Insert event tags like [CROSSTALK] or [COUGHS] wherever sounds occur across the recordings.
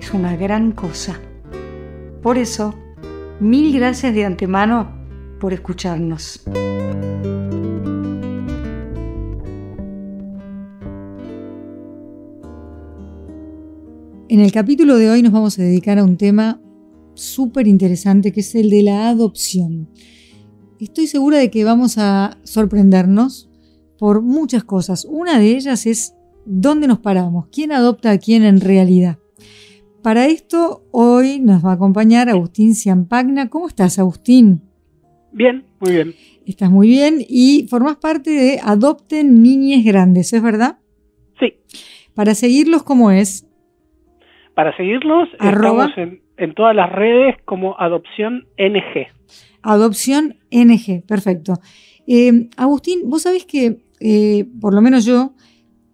es una gran cosa. Por eso, mil gracias de antemano por escucharnos. En el capítulo de hoy nos vamos a dedicar a un tema súper interesante que es el de la adopción. Estoy segura de que vamos a sorprendernos por muchas cosas. Una de ellas es dónde nos paramos, quién adopta a quién en realidad. Para esto, hoy nos va a acompañar Agustín Ciampagna. ¿Cómo estás, Agustín? Bien, muy bien. Estás muy bien y formas parte de Adopten Niñes Grandes, ¿es verdad? Sí. Para seguirlos, ¿cómo es? Para seguirlos, estamos en, todas las redes como Adopción NG. Adopción NG, perfecto. Eh, Agustín, vos sabés que, eh, por lo menos yo,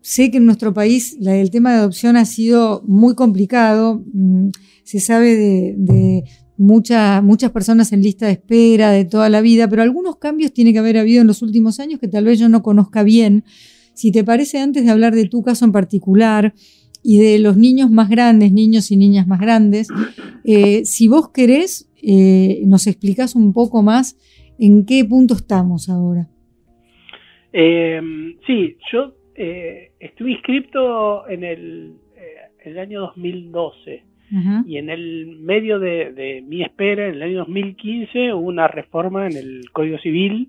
Sé que en nuestro país el tema de adopción ha sido muy complicado. Mm, se sabe de, muchas muchas personas en lista de espera de toda la vida, pero algunos cambios tiene que haber habido en los últimos años que tal vez yo no conozca bien. Si te parece, antes de hablar de tu caso en particular y de los niños más grandes, niños y niñas más grandes, eh, si vos querés, eh, nos explicás un poco más en qué punto estamos ahora. Eh, sí, yo eh, estuve inscripto en el, eh, año 2012 y en el medio de, mi espera, en el año 2015, hubo una reforma en el Código Civil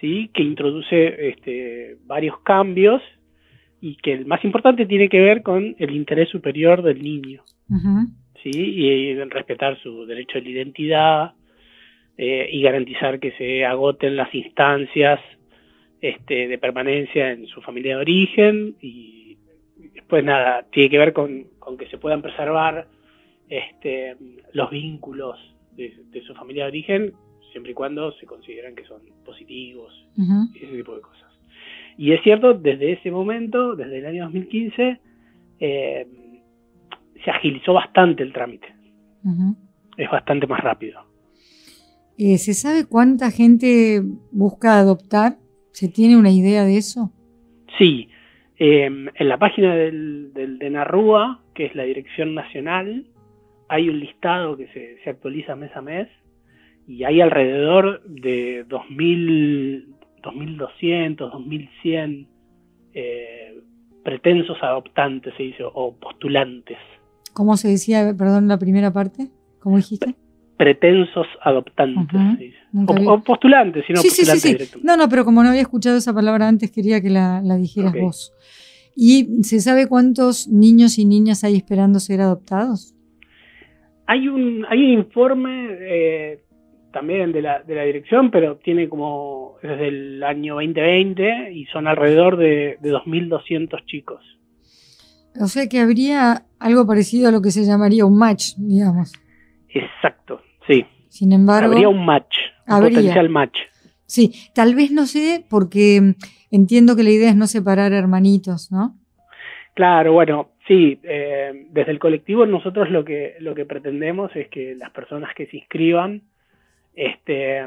¿sí? que introduce este, varios cambios y que el más importante tiene que ver con el interés superior del niño ¿sí? y, respetar su derecho a la identidad eh, y garantizar que se agoten las instancias este, de permanencia en su familia de origen y después nada, tiene que ver con, que se puedan preservar este, los vínculos de, su familia de origen siempre y cuando se consideran que son positivos y ese tipo de cosas. Y es cierto, desde ese momento, desde el año 2015, eh, se agilizó bastante el trámite. Es bastante más rápido. Eh, ¿Se sabe cuánta gente busca adoptar? ¿Se tiene una idea de eso? Sí. Em, en la página del, del, de Narrúa, que es la dirección nacional, hay un listado que se, actualiza mes a mes y hay alrededor de 2.000, 2.200, 2.100 eh, pretensos adoptantes, se dice, o postulantes. ¿Cómo se decía, perdón, la primera parte? ¿Cómo dijiste? Pretensos adoptantes. o, postulantes, sino postulantes No, no, pero como no había escuchado esa palabra antes, quería que la, dijeras vos. ¿Y se sabe cuántos niños y niñas hay esperando ser adoptados? Hay un, hay un informe eh, también de la, de la dirección, pero tiene como desde el año 2020 y son alrededor de, de 2.200 chicos. O sea que habría algo parecido a lo que se llamaría un match, digamos. Exacto, sí. Sin embargo. Habría un match, un potencial match. Sí, tal vez no sé, porque entiendo que la idea es no separar hermanitos, ¿no? Claro, bueno, sí, eh, desde el colectivo nosotros lo que, lo que pretendemos es que las personas que se inscriban este,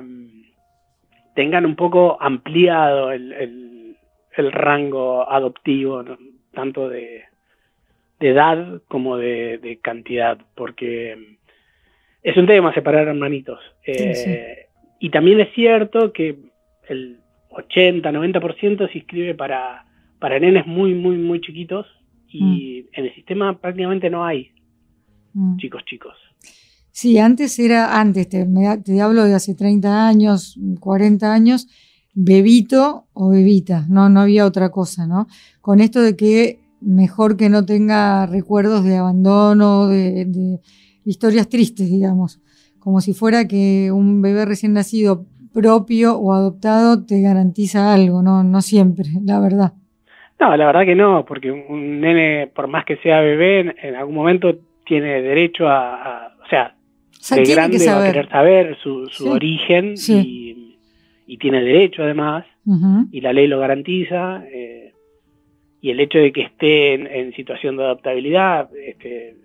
tengan un poco ampliado el, rango adoptivo, tanto de, edad como de cantidad, porque es un tema separar hermanitos. Eh, y también es cierto que el 80, 90% se inscribe para, para nenes muy, muy, muy chiquitos y mm. en el sistema prácticamente no hay mm. chicos, chicos. Sí, antes era, antes, te, te hablo de hace 30 años, 40 años, bebito o bebita, no, no había otra cosa, ¿no? Con esto de que mejor que no tenga recuerdos de abandono, de historias tristes, digamos, como si fuera que un bebé recién nacido propio o adoptado te garantiza algo, no, no siempre, la verdad. No, la verdad que no, porque un nene, por más que sea bebé, en, algún momento tiene derecho a, o sea, de grande va a querer saber su, origen y, tiene derecho además, y la ley lo garantiza. Eh, y el hecho de que esté en, situación de adaptabilidad, este,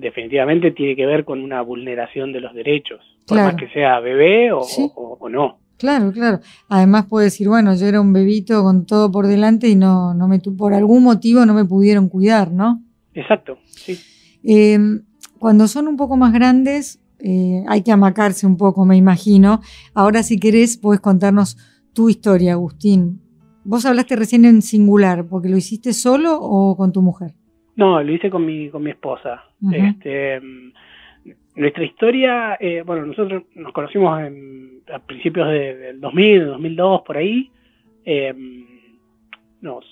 definitivamente tiene que ver con una vulneración de los derechos, por más que sea bebé o, no. Claro, claro. Además puede decir, bueno, yo era un bebito con todo por delante y no, no me, por algún motivo no me pudieron cuidar, ¿no? Exacto, sí. Em, cuando son un poco más grandes, eh, hay que amacarse un poco, me imagino. Ahora, si querés, puedes contarnos tu historia, Agustín. Vos hablaste recién en singular, porque lo hiciste solo o con tu mujer. No, lo hice con mi, con mi esposa. este, nuestra historia, eh, bueno, nosotros nos conocimos a principios del 2000, 2002, por ahí. Eh, nos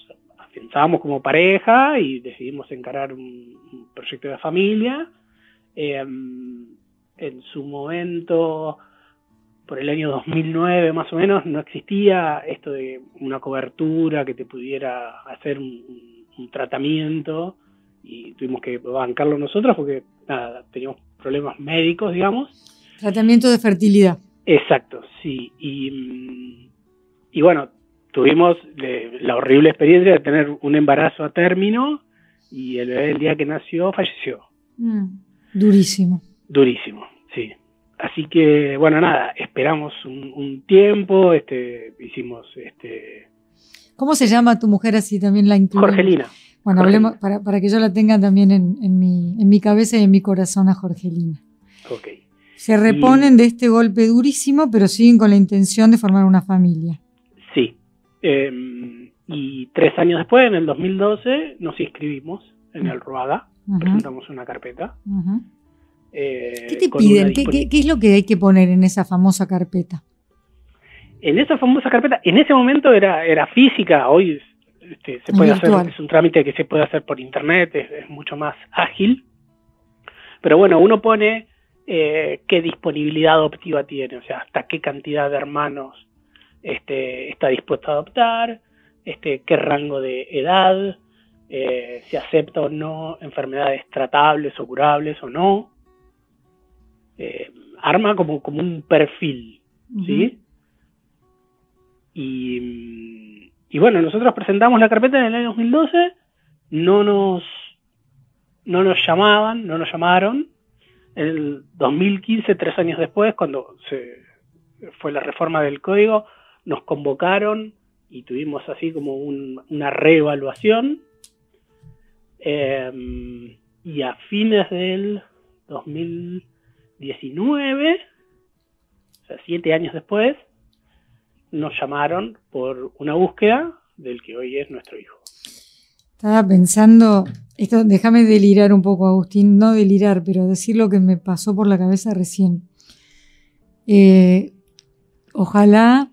pensábamos como pareja y decidimos encarar un, proyecto de familia. Eh, en su momento, por el año 2009 más o menos, no existía esto de una cobertura que te pudiera hacer un, tratamiento y tuvimos que bancarlo nosotros porque nada, teníamos problemas médicos, digamos. Tratamiento de fertilidad. Exacto, sí. Y, y bueno, tuvimos la horrible experiencia de tener un embarazo a término y el bebé el día que nació falleció. Mm, durísimo. Durísimo, sí. Así que, bueno, nada, esperamos un, tiempo, este, hicimos, este... ¿Cómo se llama tu mujer así también la incluimos? Jorgelina. Bueno, hablemos para, para, que yo la tenga también en, en, mi, en mi cabeza y en mi corazón a Jorgelina. Ok. Se reponen de este golpe durísimo, pero siguen con la intención de formar una familia. Sí, Em, y tres años después, en el 2012, nos inscribimos en el RUADA, presentamos una carpeta. Eh, ¿Qué te piden? ¿Qué, es lo que hay que poner en esa famosa carpeta? En esa famosa carpeta, en ese momento era, era física, hoy este, se puede hacer, es un trámite que se puede hacer por internet, es, mucho más ágil. Pero bueno, uno pone eh, qué disponibilidad adoptiva tiene, o sea, hasta qué cantidad de hermanos este, está dispuesto a adoptar, este, qué rango de edad, eh, si acepta o no enfermedades tratables o curables o no. Eh, arma como, como un perfil, ¿sí? Y, y, bueno, nosotros presentamos la carpeta en el año 2012, no nos, no nos llamaban, no nos llamaron. El 2015, tres años después, cuando se fue la reforma del código, nos convocaron y tuvimos así como una reevaluación. Em, y a fines del 2019, o sea, siete años después, nos llamaron por una búsqueda del que hoy es nuestro hijo. Estaba pensando, esto, déjame delirar un poco, Agustín, no delirar, pero decir lo que me pasó por la cabeza recién. Eh, ojalá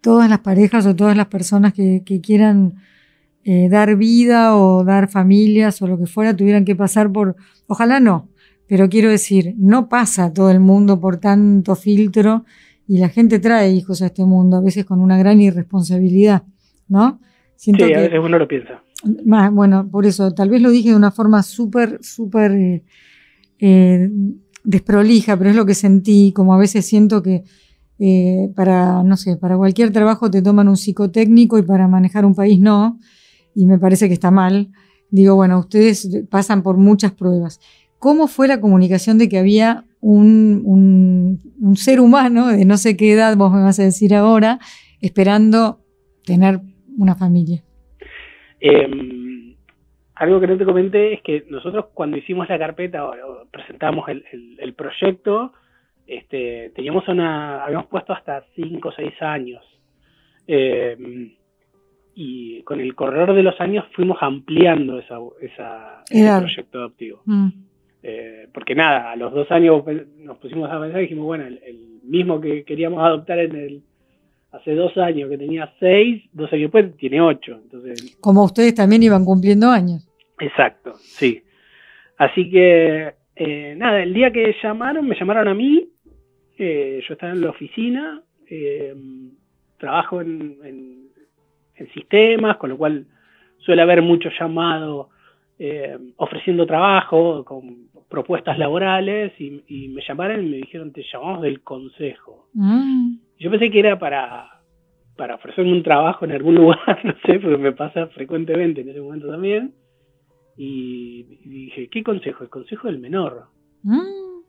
todas las parejas o todas las personas que, quieran eh, dar vida o dar familias o lo que fuera tuvieran que pasar por, ojalá no, pero quiero decir, no pasa todo el mundo por tanto filtro y la gente trae hijos a este mundo, a veces con una gran irresponsabilidad, ¿no? Siento sí, a veces uno lo piensa. Más, bueno, por eso, tal vez lo dije de una forma súper, súper eh, eh, desprolija, pero es lo que sentí, como a veces siento que eh, para, no sé, para cualquier trabajo te toman un psicotécnico y para manejar un país no, y me parece que está mal. Digo, bueno, ustedes pasan por muchas pruebas. ¿Cómo fue la comunicación de que había un, un, ser humano de no sé qué edad, vos me vas a decir ahora, esperando tener una familia? Em, algo que no te comenté es que nosotros cuando hicimos la carpeta o, presentamos el, el proyecto, este, teníamos una, habíamos puesto hasta 5 o 6 años. Eh, y con el correr de los años fuimos ampliando esa, esa ese proyecto adoptivo. Mm. Eh, porque nada, a los dos años nos pusimos a pensar y dijimos, bueno, el, mismo que queríamos adoptar en el hace dos años, que tenía seis, dos años después tiene ocho. Entonces, Como ustedes también iban cumpliendo años. Exacto, sí. Así que, eh, nada, el día que llamaron, me llamaron a mí eh, yo estaba en la oficina, eh, trabajo en, sistemas, con lo cual suele haber mucho llamado eh, ofreciendo trabajo, con propuestas laborales, y, me llamaron y me dijeron, te llamamos del consejo. Mm. Yo pensé que era para, para ofrecerme un trabajo en algún [LAUGHS] lugar, no sé, porque me pasa frecuentemente en ese momento también. Y, dije, ¿qué consejo? El consejo del menor. Mm.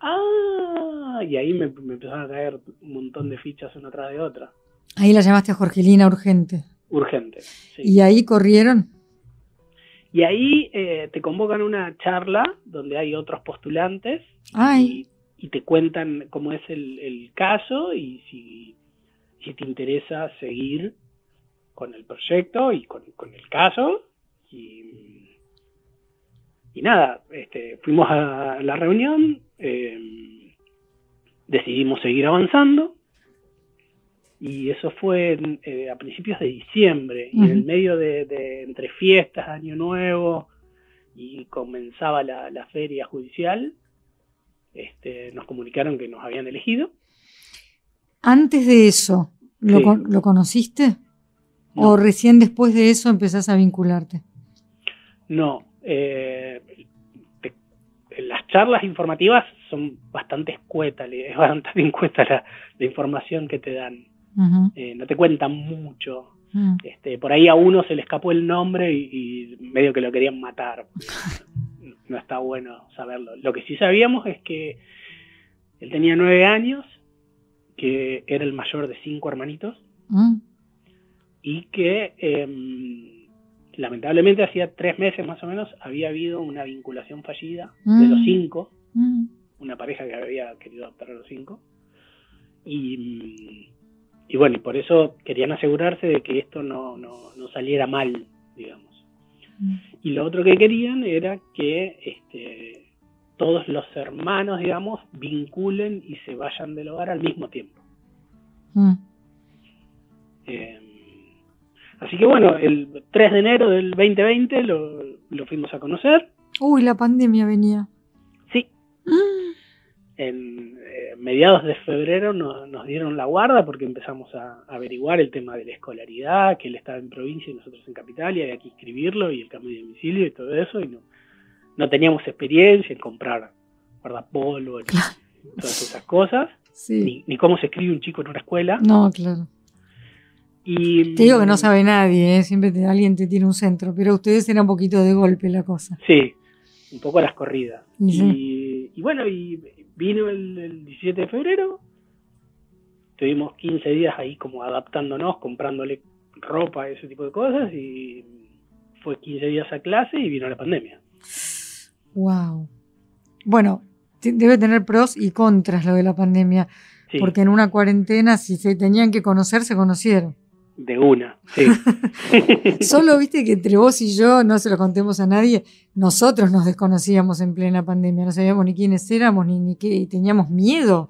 Ah, y ahí me, me, empezaron a caer un montón de fichas una tras de otra. Ahí la llamaste a Jorgelina urgente. Urgente. Sí. ¿Y ahí corrieron? Y ahí eh, te convocan una charla donde hay otros postulantes y, te cuentan cómo es el, caso y si, si, te interesa seguir con el proyecto y con, el caso. Y, y nada, este, fuimos a la reunión, eh, decidimos seguir avanzando y eso fue eh, a principios de diciembre, y en el medio de, entre fiestas, Año Nuevo, y comenzaba la, feria judicial, este, nos comunicaron que nos habían elegido. Antes de eso, ¿lo, ¿lo conociste? ¿O recién después de eso empezás a vincularte? No, eh, las charlas informativas son bastante escuetas, [LAUGHS] es bastante encuesta la, la información que te dan. Eh, no te cuentan mucho. Mm. Este, por ahí a uno se le escapó el nombre y, medio que lo querían matar. [LAUGHS] no está bueno saberlo. Lo que sí sabíamos es que él tenía nueve años, que era el mayor de cinco hermanitos, mm. y que em, lamentablemente hacía tres meses más o menos había habido una vinculación fallida de los mm. cinco, una pareja que había querido adoptar a los cinco, y y bueno, y por eso querían asegurarse de que esto no, saliera mal, digamos. Y lo otro que querían era que este, todos los hermanos, digamos, vinculen y se vayan del hogar al mismo tiempo. Mm. Em, así que bueno, el 3 de enero del 2020 lo, lo fuimos a conocer. Uy, la pandemia venía. Sí. Mm. En, mediados de febrero nos, dieron la guarda porque empezamos a, averiguar el tema de la escolaridad, que él estaba en provincia y nosotros en capital, y había que inscribirlo y el cambio de domicilio y todo eso, y no, no teníamos experiencia en comprar guardapolvo, y todas esas cosas, ni, cómo se escribe un chico en una escuela. No, claro. Y, te digo que no sabe nadie, ¿eh? siempre alguien te tiene un centro, pero ustedes era un poquito de golpe la cosa. Sí, un poco a las corridas. Y, y, bueno, y Vino el, 17 de febrero, tuvimos 15 días ahí como adaptándonos, comprándole ropa, ese tipo de cosas, y fue 15 días a clase y vino la pandemia. Wow. Bueno, debe tener pros y contras lo de la pandemia, porque en una cuarentena, si se tenían que conocer, se conocieron. De una, sí. [LAUGHS] Solo viste que entre vos y yo, no se lo contemos a nadie, nosotros nos desconocíamos en plena pandemia, no sabíamos ni quiénes éramos, ni, ni qué, y teníamos miedo,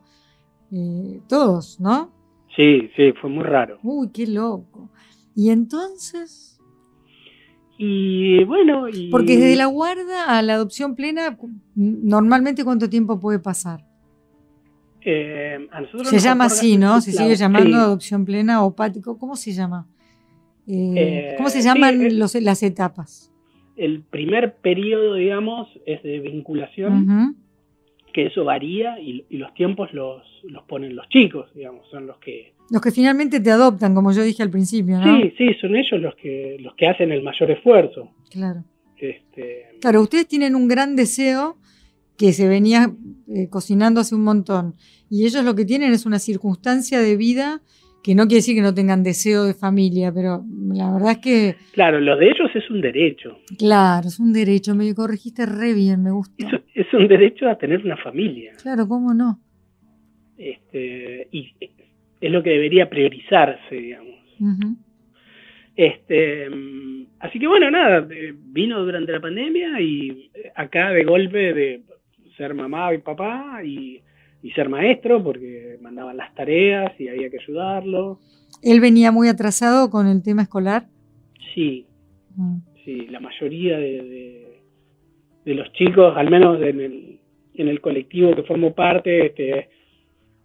eh, todos, ¿no? Sí, sí, fue muy raro. Uy, qué loco. ¿Y entonces? Y bueno, y... Porque desde la guarda a la adopción plena, normalmente cuánto tiempo puede pasar? Eh, se llama así, ¿no? Se sigue llamando adopción plena o pático. ¿Cómo se llama? Eh, ¿Cómo se llaman las etapas? El primer periodo, digamos, es de vinculación, que eso varía y, los tiempos los, ponen los chicos, digamos, son los que... Los que finalmente te adoptan, como yo dije al principio, ¿no? Sí, sí, son ellos los que, los que hacen el mayor esfuerzo. Claro. Este... Claro, ustedes tienen un gran deseo que se venía eh, cocinando hace un montón. Y ellos lo que tienen es una circunstancia de vida que no quiere decir que no tengan deseo de familia, pero la verdad es que... Claro, lo de ellos es un derecho. Claro, es un derecho, me corregiste re bien, me gusta. Es, un derecho a tener una familia. Claro, ¿cómo no? Este, y es lo que debería priorizarse, digamos. Este, así que bueno, nada, eh, vino durante la pandemia y acá de golpe de ser mamá y papá y, ser maestro porque mandaban las tareas y había que ayudarlo. ¿Él venía muy atrasado con el tema escolar? Sí, mm. sí, la mayoría de, de, los chicos, al menos en el, en el colectivo que formo parte, este,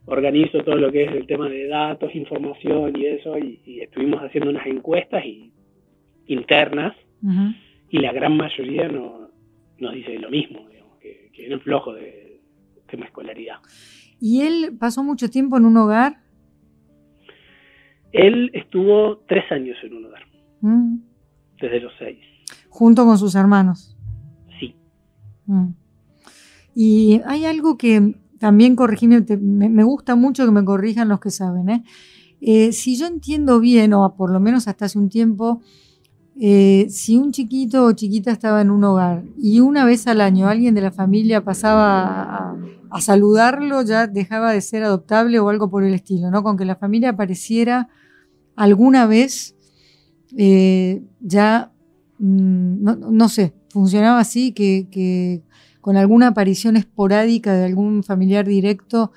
organizo todo lo que es el tema de datos, información y eso, y, estuvimos haciendo unas encuestas y, internas y la gran mayoría no, nos dice lo mismo, vienen flojos de tema escolaridad. ¿Y él pasó mucho tiempo en un hogar? Él estuvo tres años en un hogar, mm. desde los seis. ¿Junto con sus hermanos? Sí. Mm. Y hay algo que también corregime, me, gusta mucho que me corrijan los que saben. ¿eh? ¿eh? si yo entiendo bien, o por lo menos hasta hace un tiempo, eh, si un chiquito o chiquita estaba en un hogar y una vez al año alguien de la familia pasaba a, saludarlo, ya dejaba de ser adoptable o algo por el estilo, ¿no? Con que la familia apareciera alguna vez, eh, ya, mm, no, sé, funcionaba así, que, con alguna aparición esporádica de algún familiar directo,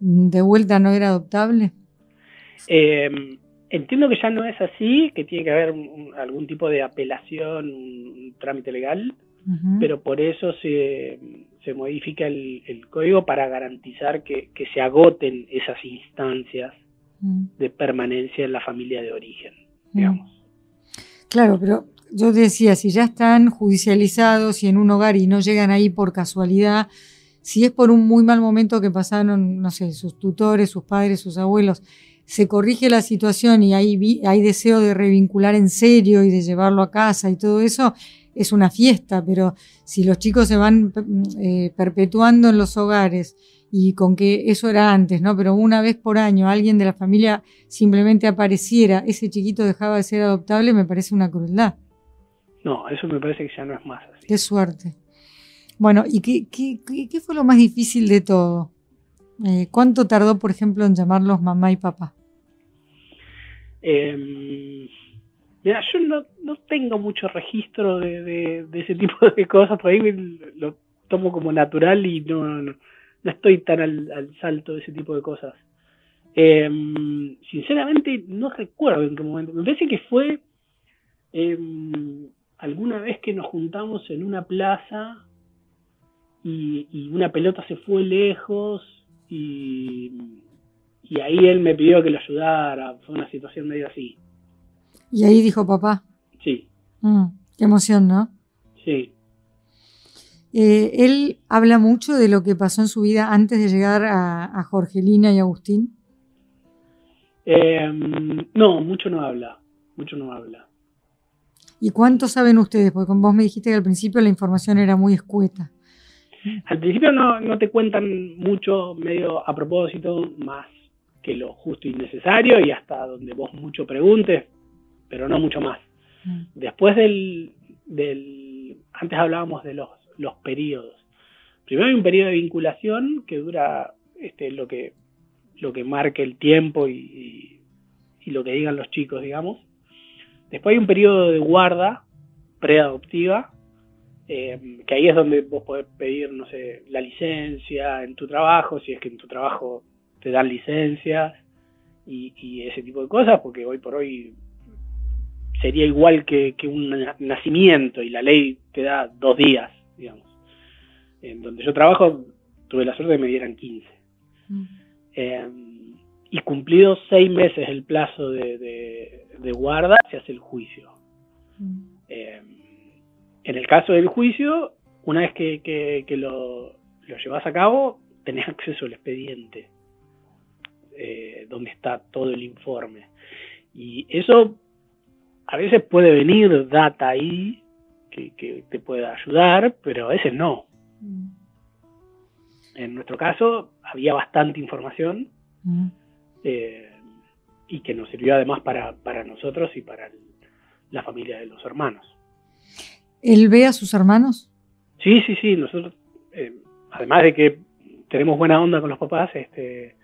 mm, de vuelta no era adoptable. Eh, Entiendo que ya no es así, que tiene que haber algún tipo de apelación, un trámite legal, pero por eso se, modifica el, código para garantizar que, se agoten esas instancias mm. de permanencia en la familia de origen, mm. digamos. Claro, pero yo decía, si ya están judicializados y en un hogar y no llegan ahí por casualidad, si es por un muy mal momento que pasaron, no sé, sus tutores, sus padres, sus abuelos, se corrige la situación y hay, hay deseo de revincular en serio y de llevarlo a casa y todo eso, es una fiesta, pero si los chicos se van eh, perpetuando en los hogares y con que eso era antes, ¿no? Pero una vez por año alguien de la familia simplemente apareciera, ese chiquito dejaba de ser adoptable, me parece una crueldad. No, eso me parece que ya no es más así. Qué suerte. Bueno, ¿y qué, qué, qué fue lo más difícil de todo? Eh, ¿Cuánto tardó, por ejemplo, en llamarlos mamá y papá? Eh, mira, yo no, tengo mucho registro de, ese tipo de cosas, por ahí lo tomo como natural y no, no, estoy tan al, salto de ese tipo de cosas. Em, sinceramente no recuerdo en qué momento. Me parece que fue em, alguna vez que nos juntamos en una plaza y, una pelota se fue lejos y, y ahí él me pidió que lo ayudara, fue una situación medio así. Y ahí dijo papá. Sí. Mm, qué emoción, ¿no? Sí. Eh, él habla mucho de lo que pasó en su vida antes de llegar a, Jorgelina y Agustín. Em, no, mucho no habla, mucho no habla. ¿Y cuánto saben ustedes? Porque vos me dijiste que al principio la información era muy escueta. Al principio no, te cuentan mucho, medio a propósito, más que lo justo y necesario y hasta donde vos mucho preguntes, pero no mucho más. Mm. Después del, del, antes hablábamos de los, los periodos. Primero hay un periodo de vinculación que dura este, lo que lo que marque el tiempo y, y, lo que digan los chicos, digamos. Después hay un periodo de guarda preadoptiva, eh, que ahí es donde vos podés pedir, no sé, la licencia en tu trabajo, si es que en tu trabajo te dan licencias y, ese tipo de cosas, porque hoy por hoy sería igual que, un nacimiento y la ley te da dos días, digamos. En donde yo trabajo tuve la suerte de que me dieran 15. Mm. Eh, y cumplidos seis meses el plazo de, guarda, se hace el juicio. Mm. Eh, en el caso del juicio, una vez que, lo, lo, llevas a cabo, tenés acceso al expediente, eh, donde está todo el informe. Y eso a veces puede venir data ahí que, te pueda ayudar, pero a veces no. Mm. En nuestro caso había bastante información mm. eh, y que nos sirvió además para, para nosotros y para la familia de los hermanos. ¿Él ve a sus hermanos? Sí, sí, sí. Nosotros, eh, además de que tenemos buena onda con los papás, este,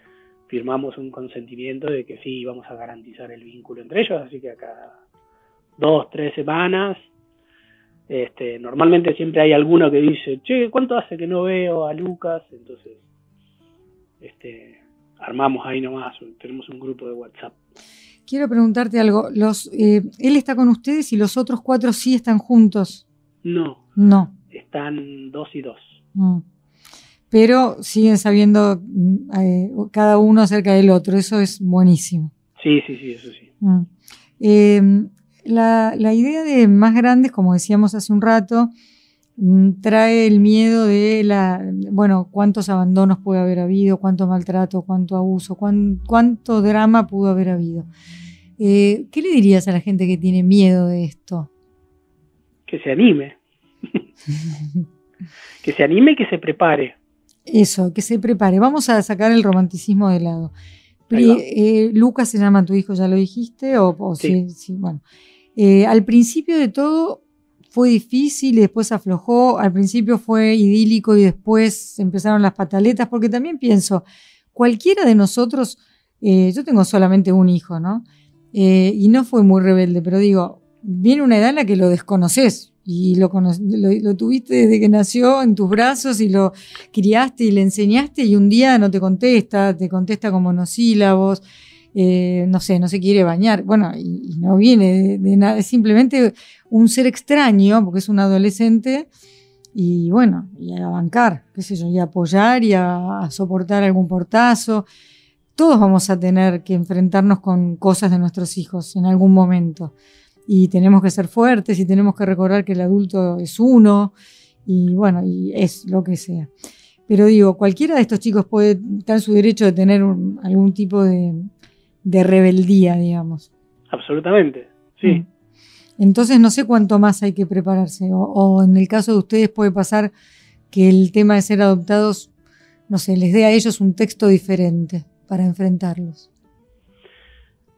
firmamos un consentimiento de que sí vamos a garantizar el vínculo entre ellos, así que acá dos, tres semanas, este, normalmente siempre hay alguno que dice, che, ¿cuánto hace que no veo a Lucas? Entonces, este, armamos ahí nomás, tenemos un grupo de WhatsApp. Quiero preguntarte algo, los, eh, él está con ustedes y los otros cuatro sí están juntos. No. No. Están dos y dos. Mm. Pero siguen sabiendo mm, eh, cada uno acerca del otro. Eso es buenísimo. Sí, sí, sí, eso sí. Mm. Em, la, la idea de más grandes, como decíamos hace un rato, trae el miedo de la, bueno, cuántos abandonos puede haber habido, cuánto maltrato, cuánto abuso, cuánto drama pudo haber habido. Eh, ¿Qué le dirías a la gente que tiene miedo de esto? Que se anime. [LAUGHS] que se anime y que se prepare. Eso, que se prepare. Vamos a sacar el romanticismo de lado. Eh, Lucas se llama tu hijo, ya lo dijiste, o, sí. bueno. Eh, al principio de todo fue difícil y después aflojó. Al principio fue idílico y después empezaron las pataletas, porque también pienso, cualquiera de nosotros, yo tengo solamente un hijo, ¿no? Eh, y no fue muy rebelde, pero digo, viene una edad en la que lo desconoces y lo, lo, tuviste desde que nació en tus brazos y lo criaste y le enseñaste y un día no te contesta, te contesta con monosílabos, eh, no sé, no se quiere bañar, bueno, y, no viene de, nada, es simplemente un ser extraño porque es un adolescente y bueno, y a bancar, qué sé yo, y a apoyar y a soportar algún portazo todos vamos a tener que enfrentarnos con cosas de nuestros hijos en algún momento. Y tenemos que ser fuertes y tenemos que recordar que el adulto es uno y bueno, y es lo que sea. Pero digo, cualquiera de estos chicos puede tener su derecho de tener algún tipo de, rebeldía, digamos. Absolutamente, sí. Mm. Entonces no sé cuánto más hay que prepararse. o, en el caso de ustedes puede pasar que el tema de ser adoptados, no sé, les dé a ellos un texto diferente para enfrentarlos?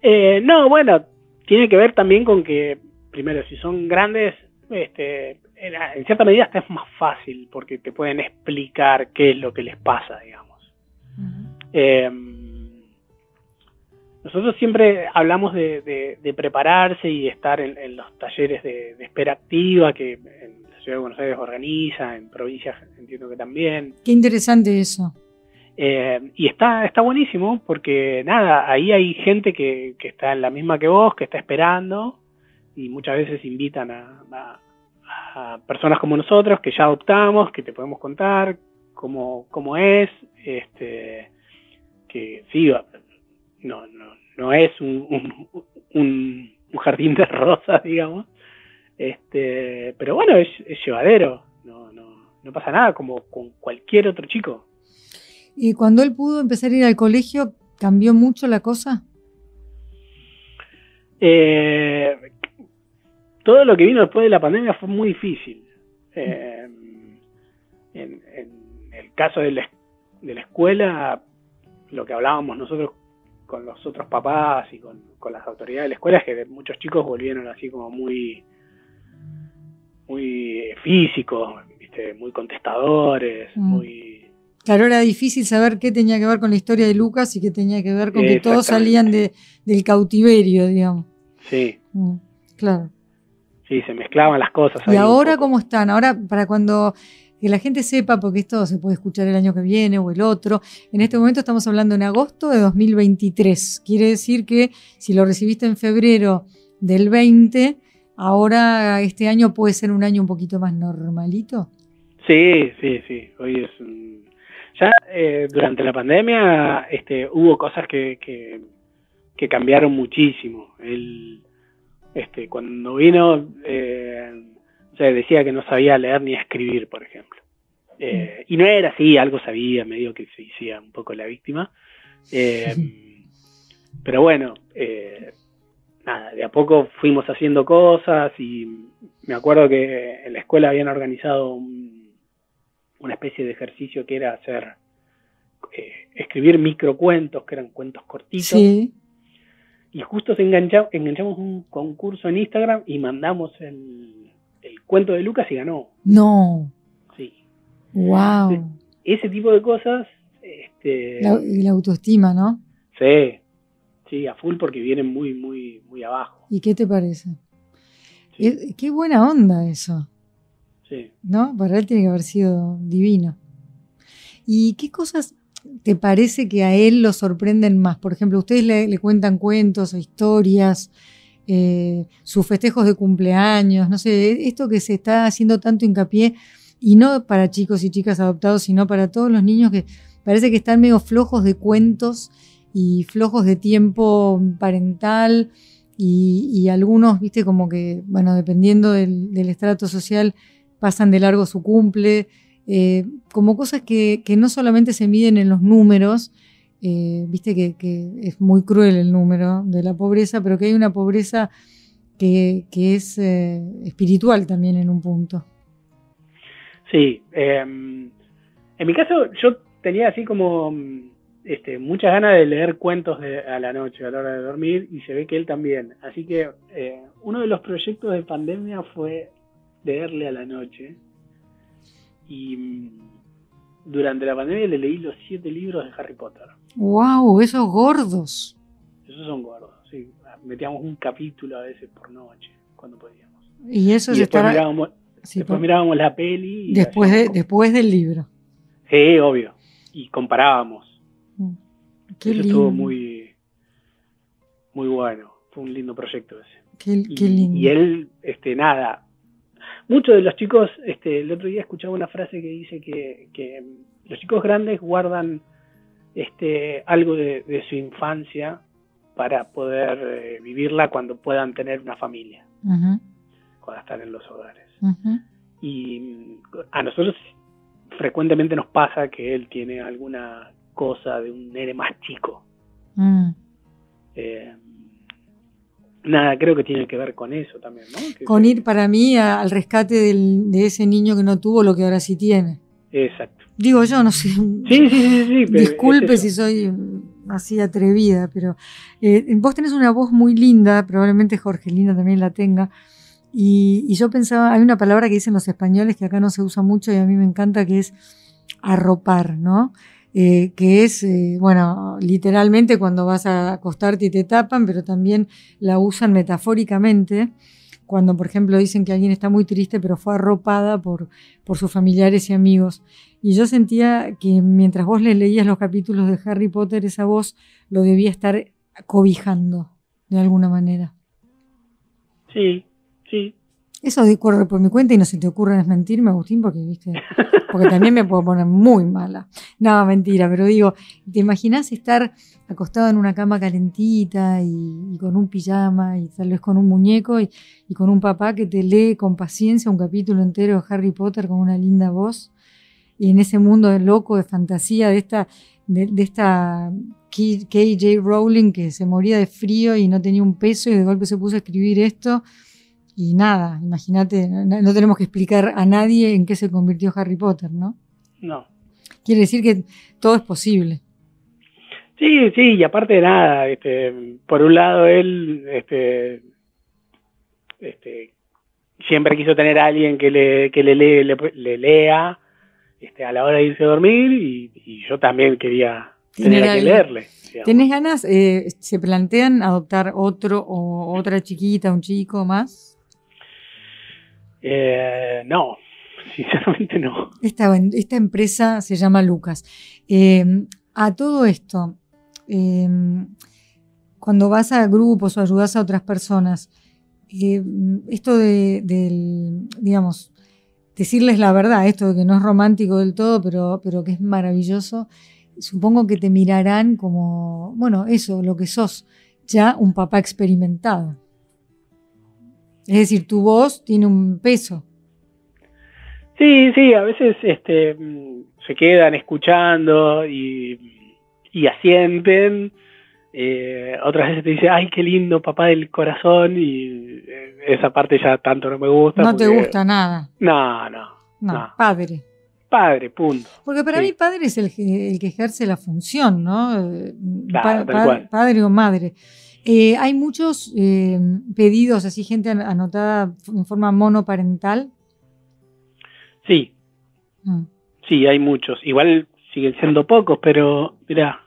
Eh, no, bueno, tiene que ver también con que, primero, si son grandes, este, en, cierta medida es más fácil porque te pueden explicar qué es lo que les pasa, digamos. Em, nosotros siempre hablamos de, prepararse y estar en, los talleres de, espera activa que en la ciudad de Buenos Aires organiza, en provincias entiendo que también. Qué interesante eso. Eh, y está, está buenísimo porque nada, ahí hay gente que, está en la misma que vos, que está esperando y muchas veces invitan a, personas como nosotros que ya adoptamos, que te podemos contar cómo, cómo es, este, que sí, no, no, no es un, un, jardín de rosas, digamos, este, pero bueno, es, es llevadero, no, no, no pasa nada como con cualquier otro chico. ¿Y cuando él pudo empezar a ir al colegio, cambió mucho la cosa? Eh, todo lo que vino después de la pandemia fue muy difícil. Eh, en, el caso de la, escuela, lo que hablábamos nosotros con los otros papás y con, las autoridades de la escuela es que muchos chicos volvieron así como muy muy físicos, muy contestadores, mm. muy Claro, era difícil saber qué tenía que ver con la historia de Lucas y qué tenía que ver con que todos salían de, del cautiverio, digamos. Sí. Mm, claro. Sí, se mezclaban las cosas. ¿Y ahora cómo están? Ahora, para cuando que la gente sepa, porque esto se puede escuchar el año que viene o el otro, en este momento estamos hablando en agosto de 2023. Quiere decir que si lo recibiste en febrero del 20, ahora este año puede ser un año un poquito más normalito. Sí, sí, sí. Hoy es un ya eh, durante la pandemia este, hubo cosas que, que, cambiaron muchísimo. Él, este, cuando vino, eh, decía que no sabía leer ni escribir, por ejemplo. Eh, y no era así, algo sabía, medio que se hacía un poco la víctima. Eh, [LAUGHS] pero bueno, nada, de a poco fuimos haciendo cosas y me acuerdo que en la escuela habían organizado un, una especie de ejercicio que era hacer, eh, escribir microcuentos, que eran cuentos cortitos. Y justo se enganchamos un concurso en Instagram y mandamos el, cuento de Lucas y ganó. No. Sí. Wow. Ese tipo de cosas. Este, la, autoestima, ¿no? Sí. Sí, a full porque vienen muy, muy, muy abajo. ¿Y qué te parece? Qué buena onda eso. ¿No? Para él tiene que haber sido divino. ¿Y qué cosas te parece que a él lo sorprenden más? Por ejemplo, ustedes le, cuentan cuentos o historias, eh, sus festejos de cumpleaños, no sé, esto que se está haciendo tanto hincapié, y no para chicos y chicas adoptados, sino para todos los niños que parece que están medio flojos de cuentos y flojos de tiempo parental y, algunos, viste, como que, bueno, dependiendo del, estrato social, pasan de largo su cumple, eh, como cosas que, no solamente se miden en los números, eh, viste que, es muy cruel el número de la pobreza, pero que hay una pobreza que, es eh, espiritual también en un punto. Sí, em, en mi caso yo tenía así como este, muchas ganas de leer cuentos a la noche, a la hora de dormir, y se ve que él también. Así que uno de los proyectos de pandemia fue leerle a la noche. Y mm, durante la pandemia le leí los siete libros de Harry Potter. ¡Wow! Esos gordos. Esos son gordos, sí. Metíamos un capítulo a veces por noche, cuando podíamos. Y eso y después, mirábamos, después mirábamos la peli. después, de, después del libro. Sí, obvio. Y comparábamos eso estuvo muy, muy bueno. Fue un lindo proyecto ese. y, él, este, nada. Muchos de los chicos, este, el otro día escuchaba una frase que dice que, los chicos grandes guardan este, algo de, su infancia para poder eh, vivirla cuando puedan tener una familia, cuando están en los hogares. Y a nosotros frecuentemente nos pasa que él tiene alguna cosa de un nene más chico. Mm. Eh, nada, creo que tiene que ver con eso también, ¿no? con ir para mí al rescate de ese niño que no tuvo lo que ahora sí tiene. Exacto. Digo yo, no sé. Sí, sí, sí. sí Disculpe si soy así atrevida, pero eh, vos tenés una voz muy linda, probablemente Jorgelina también la tenga. Y, y, yo pensaba, hay una palabra que dicen los españoles que acá no se usa mucho y a mí me encanta, que es arropar, ¿no? Eh, que es, eh, bueno, literalmente cuando vas a acostarte y te tapan, pero también la usan metafóricamente, cuando por ejemplo dicen que alguien está muy triste, pero fue arropada por, por sus familiares y amigos. Y yo sentía que mientras vos le leías los capítulos de Harry Potter, esa voz lo debía estar cobijando de alguna manera. Sí, sí, eso corre por mi cuenta y no se te ocurre desmentirme, Agustín, porque viste, porque también me puedo poner muy mala. No, mentira, pero digo, ¿te imaginas estar acostado en una cama calentita y, con un pijama y tal vez con un muñeco y, con un papá que te lee con paciencia un capítulo entero de Harry Potter con una linda voz? Y en ese mundo de loco, de fantasía, de esta, de, de esta KJ Rowling que se moría de frío y no tenía un peso y de golpe se puso a escribir esto y nada, imagínate, no, tenemos que explicar a nadie en qué se convirtió Harry Potter, ¿no? No. Quiere decir que todo es posible. Sí, sí, y aparte de nada, este, por un lado él este, este, siempre quiso tener a alguien que le, que le, lee, le, lea este, a la hora de irse a dormir y, yo también quería tener que leerle. ¿Tienes ganas? Eh, ¿Se plantean adoptar otro o otra chiquita, un chico más? Eh, no, [LAUGHS] sinceramente no. Esta, empresa se llama Lucas. Eh, a todo esto, eh, cuando vas a grupos o ayudas a otras personas, esto de, digamos, decirles la verdad, esto de que no es romántico del todo, pero, pero que es maravilloso, supongo que te mirarán como, bueno, eso, lo que sos, ya un papá experimentado. Es decir, tu voz tiene un peso. Sí, sí, a veces este, se quedan escuchando y, y asienten. Eh, otras veces te dicen, ay, qué lindo, papá del corazón, y eh, esa parte ya tanto no me gusta. No te gusta nada. No, no, no. padre. Padre, punto. Porque para mí padre es el, el, que ejerce la función, ¿no? Eh, padre o madre. Eh, hay muchos eh, pedidos, así gente anotada en forma monoparental. Sí, mm. sí, hay muchos. Igual siguen siendo pocos, pero mira,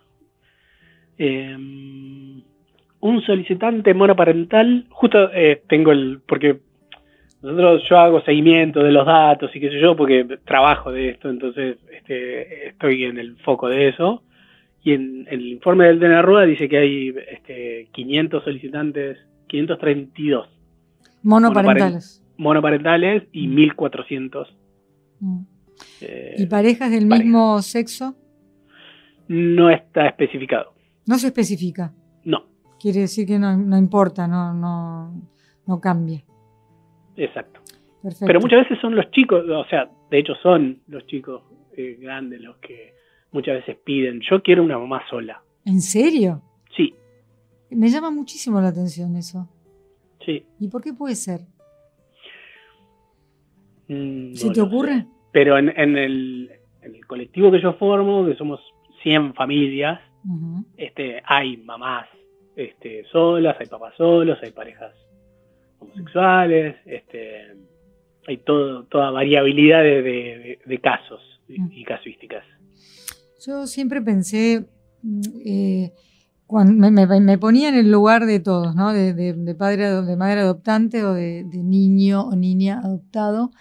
em, un solicitante monoparental, justo eh, tengo el, porque nosotros yo hago seguimiento de los datos y qué sé yo, porque trabajo de esto, entonces este, estoy en el foco de eso. Y en, el informe del DENARRUA dice que hay este, 500 solicitantes, 532. Monoparentales. Monoparentales y 1400. Mm. mm. Eh, ¿Y parejas del mismo sexo? No está especificado. No se especifica. No. quiere decir que no, no importa, no, no, no cambia. Exacto. Pero muchas veces son los chicos, o sea, de hecho son los chicos eh, grandes los que muchas veces piden, yo quiero una mamá sola. ¿En serio? Sí. Me llama muchísimo la atención eso. Sí. ¿Y por qué puede ser? Mm, ¿Se te ocurre? Pero en, el, colectivo que yo formo, que somos 100 familias, este, hay mamás este, solas, hay papás solos, hay parejas homosexuales, este, hay todo, toda variabilidad de, casos y, casuísticas. Yo siempre pensé, mm, eh, cuando me, ponía en el lugar de todos, ¿no? De, padre, de madre adoptante o de, niño o niña adoptado,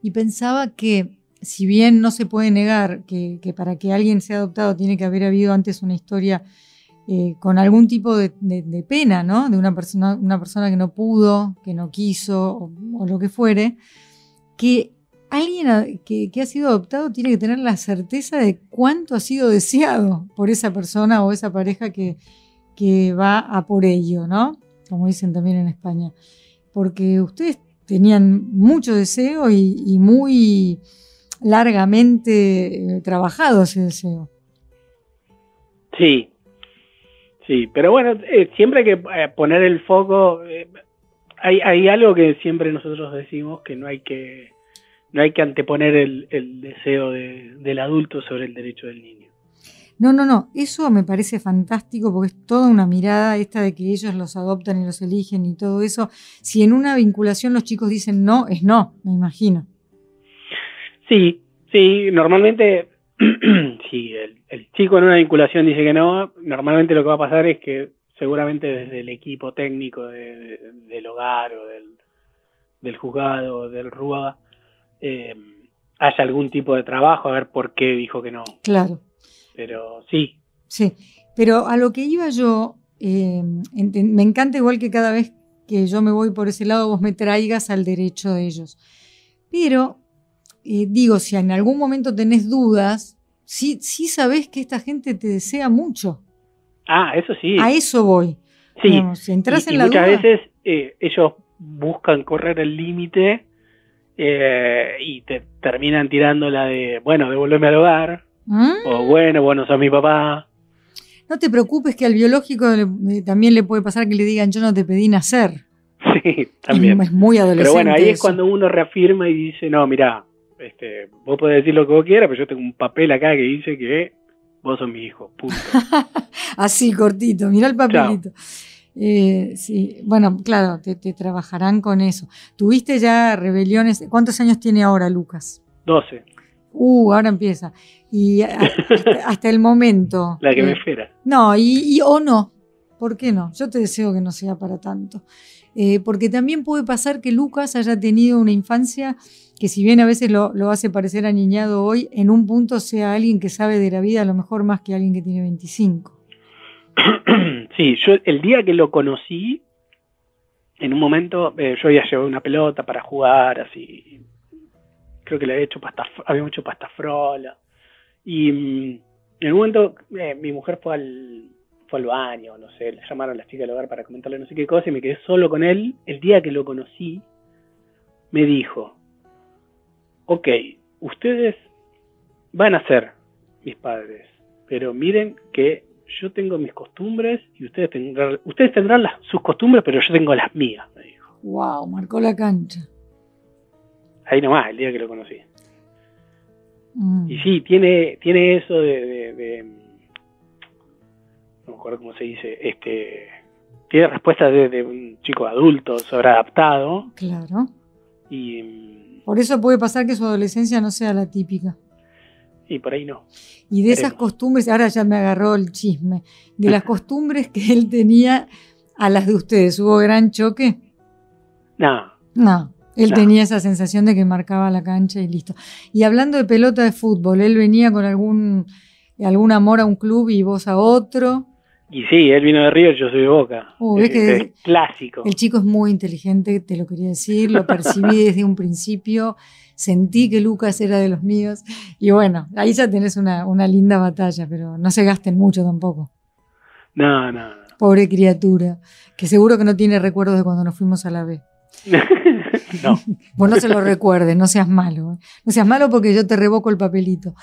y pensaba que si bien no se puede negar que, para que alguien sea adoptado tiene que haber habido antes una historia eh, con algún tipo de, pena, ¿no? De una persona, una persona que no pudo, que no quiso o lo que fuere, que alguien que, ha sido adoptado tiene que tener la certeza de cuánto ha sido deseado por esa persona o esa pareja que, va a por ello, ¿no? Como dicen también en España. Porque ustedes tenían mucho deseo y, muy largamente eh, trabajado ese deseo. Sí, sí, pero bueno, eh, siempre hay que eh, poner el foco hay, algo que siempre nosotros decimos que no hay que no hay que anteponer el, deseo del adulto sobre el derecho del niño. No, no, no, eso me parece fantástico porque es toda una mirada esta de que ellos los adoptan y los eligen y todo eso. Si en una vinculación los chicos dicen no, es no, me imagino. Sí, sí, normalmente [CLEARS THROAT] si el, el chico en una vinculación dice que no, normalmente lo que va a pasar es que seguramente desde el equipo técnico del hogar o del, juzgado o del RUA eh, haya algún tipo de trabajo a ver por qué dijo que no. Claro. Pero sí. Sí, pero a lo que iba yo, eh, me encanta igual que cada vez que yo me voy por ese lado vos me traigas al derecho de ellos. Pero eh, digo, si en algún momento tenés dudas, sí, sí sabés que esta gente te desea mucho. Ah, eso sí. A eso voy. Sí. si entras en la muchas veces eh, ellos buscan correr el límite eh, y te terminan tirando la de, bueno, devolverme al hogar. ¿Mm? O bueno, bueno, sos mi papá. No te preocupes que al biológico eh, también le puede pasar que le digan yo no te pedí nacer. [LAUGHS] Sí, también. Es, muy adolescente. Pero bueno, ahí es cuando uno reafirma y dice, no, mira, este, vos podés decir lo que vos quieras, pero yo tengo un papel acá que dice que vos sos mi hijo, punto. [LAUGHS] Así, cortito, mira el papelito. Eh, sí, bueno, claro, te, trabajarán con eso. ¿Tuviste ya rebeliones? ¿Cuántos años tiene ahora Lucas? 12. Uh, ahora empieza. Y [LAUGHS] hasta, el momento. La que me eh, espera. No, y, o no. ¿Por qué no? Yo te deseo que no sea para tanto. Eh, porque también puede pasar que Lucas haya tenido una infancia que si bien a veces lo, hace parecer aniñado hoy, en un punto sea alguien que sabe de la vida a lo mejor más que alguien que tiene 25. [CLEARS THROAT] Sí, yo el día que lo conocí, en un momento eh, yo había llevado una pelota para jugar, así, creo que le había hecho pasta, había hecho pasta frola, y mm, en un momento eh, mi mujer fue al, fue al baño, no sé, le llamaron a las chicas del hogar para comentarle no sé qué cosa y me quedé solo con él. El día que lo conocí, me dijo, ok, ustedes van a ser mis padres, pero miren que yo tengo mis costumbres y ustedes tendrán, ustedes tendrán sus costumbres, pero yo tengo las mías, me dijo. Wow, marcó la cancha. Ahí nomás, el día que lo conocí. Mm. Y sí, tiene, tiene eso de, no me acuerdo cómo se dice, este, tiene respuestas de, de un chico adulto, sobreadaptado. Claro. Y por eso puede pasar que su adolescencia no sea la típica. Y por ahí no. Y de esas costumbres, ahora ya me agarró el chisme, de las [LAUGHS] costumbres que él tenía a las de ustedes, ¿hubo gran choque? No. No. Él tenía esa sensación de que marcaba la cancha y listo. Y hablando de pelota de fútbol, él venía con algún, algún amor a un club y vos a otro. Y sí, él vino de Río, yo soy de Boca. Uh, es, clásico. El chico es muy inteligente, te lo quería decir, lo percibí [LAUGHS] desde un principio, sentí que Lucas era de los míos. Y bueno, ahí ya tenés una, linda batalla, pero no se gasten mucho tampoco. No, no. Pobre criatura, que seguro que no tiene recuerdos de cuando nos fuimos a la B. [LAUGHS] no. Vos no se lo recuerdes, no seas malo. ¿eh? No seas malo porque yo te revoco el papelito.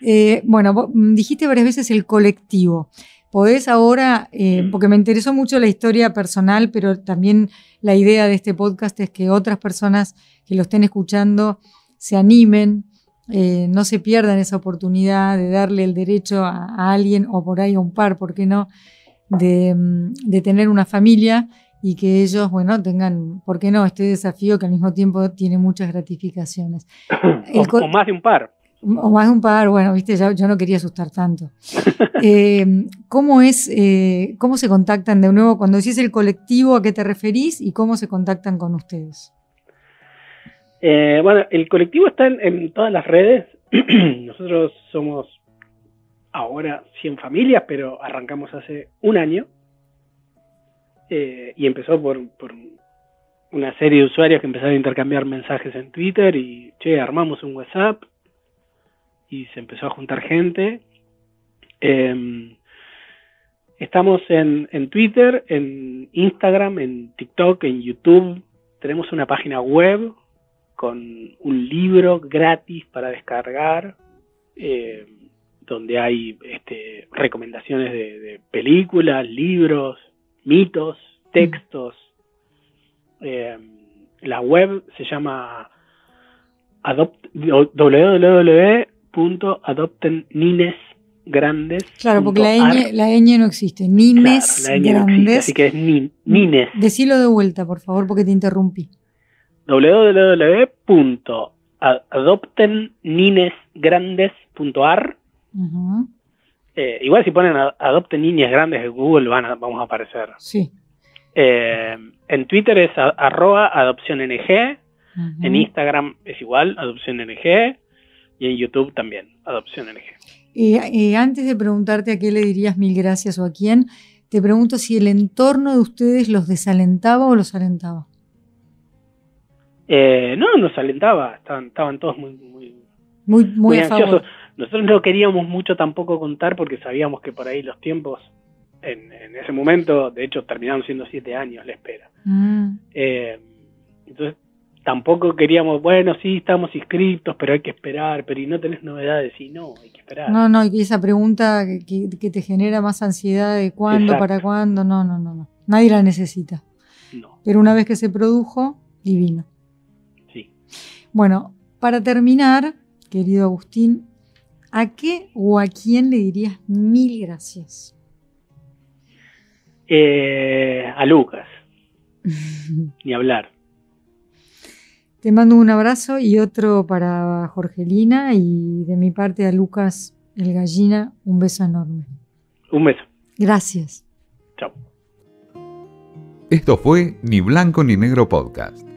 Eh, bueno, dijiste varias veces el colectivo. Podés ahora, eh, porque me interesó mucho la historia personal, pero también la idea de este podcast es que otras personas que lo estén escuchando se animen, no se pierdan esa oportunidad de darle el derecho a, alguien o por ahí a un par, ¿por qué no?, de, mm, de tener una familia y que ellos, bueno, tengan, ¿por qué no?, este desafío que al mismo tiempo tiene muchas gratificaciones. [COUGHS] o, más de un par. O más de un par, bueno, viste, ya, yo no quería asustar tanto. [LAUGHS] Eh, ¿Cómo es, eh, cómo se contactan de nuevo? Cuando decís el colectivo, ¿a qué te referís y cómo se contactan con ustedes? Eh, bueno, el colectivo está en, todas las redes. [CLEARS THROAT] Nosotros somos ahora 100 familias, pero arrancamos hace un año. Y empezó por, una serie de usuarios que empezaron a intercambiar mensajes en Twitter y, che, armamos un WhatsApp y se empezó a juntar gente. Em, estamos en, en Twitter, en Instagram, en TikTok, en YouTube. Tenemos una página web con un libro gratis para descargar, eh, donde hay este, recomendaciones de películas, libros, mitos, textos. Eh, la web se llama www.adoptenninesgrandes. Claro, porque la ñ, la ñ no existe. Nines grandes. así que es nines. Decilo de vuelta, por favor, porque te interrumpí. www.adoptenninesgrandes.ar eh, igual si ponen adopten niñas grandes de Google van a, vamos a aparecer. Sí. Eh, en Twitter es arroba adopción NG, en Instagram es igual, adopción NG, y en YouTube también, adopción NG. Eh, antes de preguntarte a qué le dirías mil gracias o a quién, te pregunto si el entorno de ustedes los desalentaba o los alentaba. no, nos alentaba, estaban, estaban todos muy, muy, muy, muy, ansiosos. Nosotros no queríamos mucho tampoco contar porque sabíamos que por ahí los tiempos, en, ese momento, de hecho, terminaron siendo siete años la espera. Mm. Eh, entonces, tampoco queríamos, bueno, sí, estamos inscritos, pero hay que esperar, pero y no tenés novedades, y no, hay que esperar. No, no, y esa pregunta que, te genera más ansiedad de cuándo, para cuándo, no, no, no, no. Nadie la necesita. No. Pero una vez que se produjo, divino. Sí. Bueno, para terminar, querido Agustín, ¿A qué o a quién le dirías mil gracias? Eh, a Lucas. [LAUGHS] Ni hablar. Te mando un abrazo y otro para Jorgelina y de mi parte a Lucas el gallina, un beso enorme. Un beso. Gracias. Chao. Esto fue Ni Blanco ni Negro Podcast.